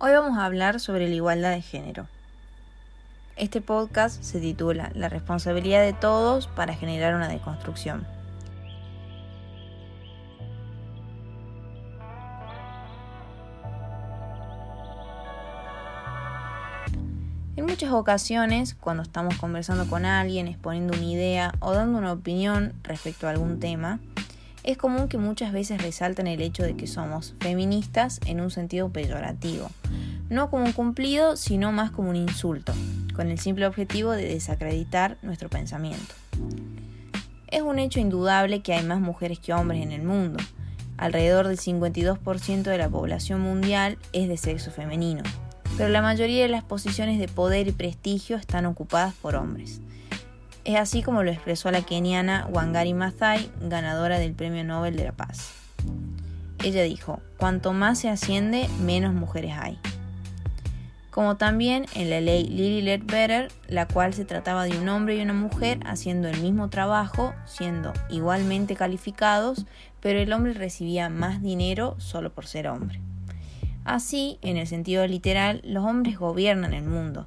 Hoy vamos a hablar sobre la igualdad de género. Este podcast se titula La responsabilidad de todos para generar una deconstrucción. En muchas ocasiones, cuando estamos conversando con alguien, exponiendo una idea o dando una opinión respecto a algún tema, es común que muchas veces resalten el hecho de que somos feministas en un sentido peyorativo, no como un cumplido, sino más como un insulto, con el simple objetivo de desacreditar nuestro pensamiento. Es un hecho indudable que hay más mujeres que hombres en el mundo. Alrededor del 52% de la población mundial es de sexo femenino, pero la mayoría de las posiciones de poder y prestigio están ocupadas por hombres. Es así como lo expresó la keniana Wangari Maathai, ganadora del Premio Nobel de la Paz. Ella dijo, cuanto más se asciende, menos mujeres hay. Como también en la ley Lily Ledbetter, la cual se trataba de un hombre y una mujer haciendo el mismo trabajo, siendo igualmente calificados, pero el hombre recibía más dinero solo por ser hombre. Así, en el sentido literal, los hombres gobiernan el mundo,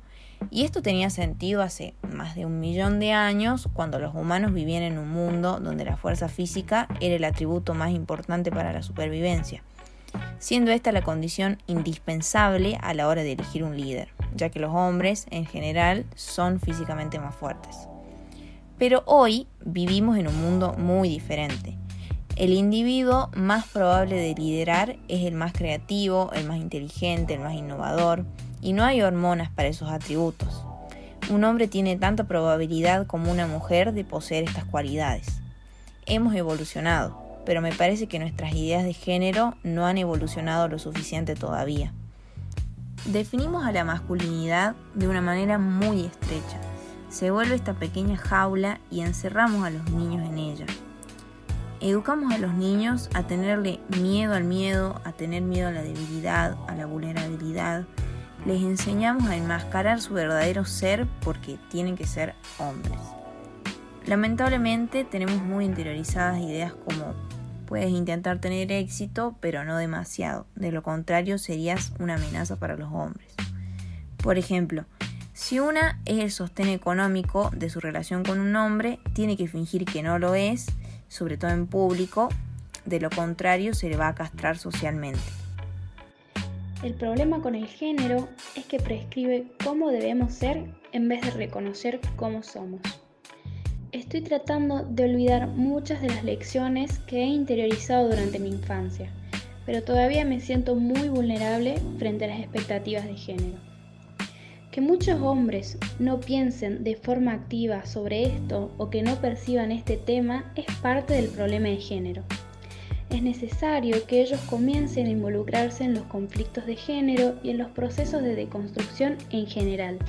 y esto tenía sentido hace más de un millón de años, cuando los humanos vivían en un mundo donde la fuerza física era el atributo más importante para la supervivencia, siendo esta la condición indispensable a la hora de elegir un líder, ya que los hombres en general son físicamente más fuertes. Pero hoy vivimos en un mundo muy diferente. El individuo más probable de liderar es el más creativo, el más inteligente, el más innovador, y no hay hormonas para esos atributos. Un hombre tiene tanta probabilidad como una mujer de poseer estas cualidades. Hemos evolucionado, pero me parece que nuestras ideas de género no han evolucionado lo suficiente todavía. Definimos a la masculinidad de una manera muy estrecha. Se vuelve esta pequeña jaula y encerramos a los niños en ella. Educamos a los niños a tenerle miedo al miedo, a tener miedo a la debilidad, a la vulnerabilidad, les enseñamos a enmascarar su verdadero ser porque tienen que ser hombres. Lamentablemente tenemos muy interiorizadas ideas como puedes intentar tener éxito pero no demasiado, de lo contrario serías una amenaza para los hombres. Por ejemplo, si una es el sostén económico de su relación con un hombre, tiene que fingir que no lo es, sobre todo en público, de lo contrario se le va a castrar socialmente. El problema con el género es que prescribe cómo debemos ser en vez de reconocer cómo somos. Estoy tratando de olvidar muchas de las lecciones que he interiorizado durante mi infancia, pero todavía me siento muy vulnerable frente a las expectativas de género. Que muchos hombres no piensen de forma activa sobre esto o que no perciban este tema es parte del problema de género es necesario que ellos comiencen a involucrarse en los conflictos de género y en los procesos de deconstrucción en general,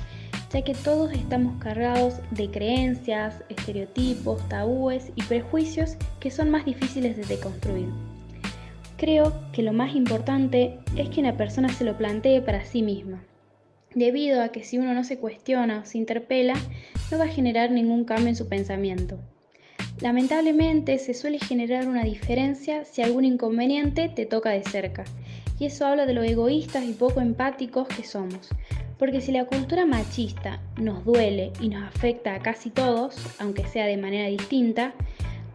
ya que todos estamos cargados de creencias, estereotipos, tabúes y prejuicios que son más difíciles de deconstruir. Creo que lo más importante es que una persona se lo plantee para sí misma, debido a que si uno no se cuestiona o se interpela, no va a generar ningún cambio en su pensamiento. Lamentablemente se suele generar una diferencia si algún inconveniente te toca de cerca, y eso habla de lo egoístas y poco empáticos que somos, porque si la cultura machista nos duele y nos afecta a casi todos, aunque sea de manera distinta,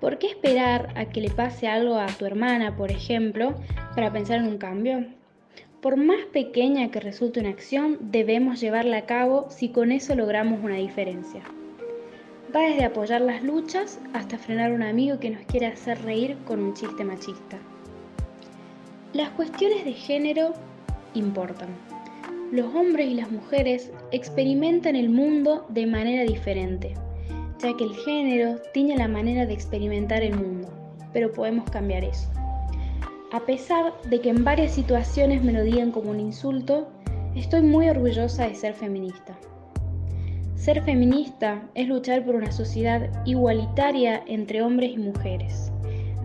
¿por qué esperar a que le pase algo a tu hermana, por ejemplo, para pensar en un cambio? Por más pequeña que resulte una acción, debemos llevarla a cabo si con eso logramos una diferencia. Va desde apoyar las luchas hasta frenar a un amigo que nos quiere hacer reír con un chiste machista. Las cuestiones de género importan. Los hombres y las mujeres experimentan el mundo de manera diferente, ya que el género tiene la manera de experimentar el mundo, pero podemos cambiar eso. A pesar de que en varias situaciones me lo digan como un insulto, estoy muy orgullosa de ser feminista. Ser feminista es luchar por una sociedad igualitaria entre hombres y mujeres,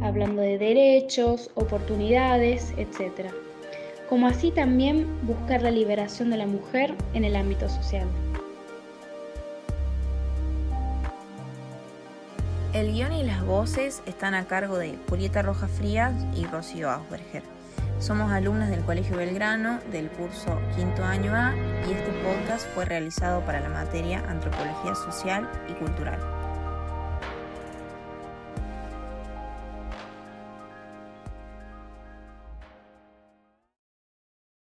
hablando de derechos, oportunidades, etc. Como así también buscar la liberación de la mujer en el ámbito social. El guion y las voces están a cargo de Julieta Rojas Frías y Rocío Ausberger. Somos alumnas del Colegio Belgrano del curso quinto año A y este podcast fue realizado para la materia Antropología Social y Cultural.